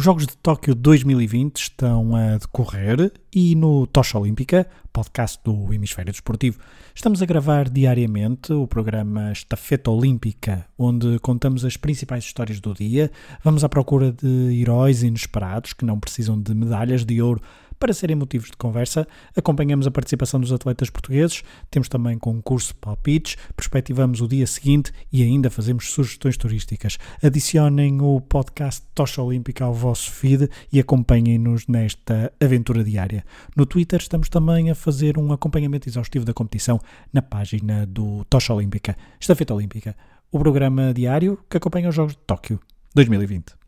Os Jogos de Tóquio 2020 estão a decorrer e no Tocha Olímpica, podcast do Hemisfério Desportivo, estamos a gravar diariamente o programa Estafeta Olímpica, onde contamos as principais histórias do dia, vamos à procura de heróis inesperados que não precisam de medalhas de ouro para serem motivos de conversa, acompanhamos a participação dos atletas portugueses, temos também concurso palpites, perspectivamos o dia seguinte e ainda fazemos sugestões turísticas. Adicionem o podcast Tocha Olímpica ao vosso feed e acompanhem-nos nesta aventura diária. No Twitter estamos também a fazer um acompanhamento exaustivo da competição na página do Tocha Olímpica, Estafeta Olímpica, o programa diário que acompanha os Jogos de Tóquio 2020.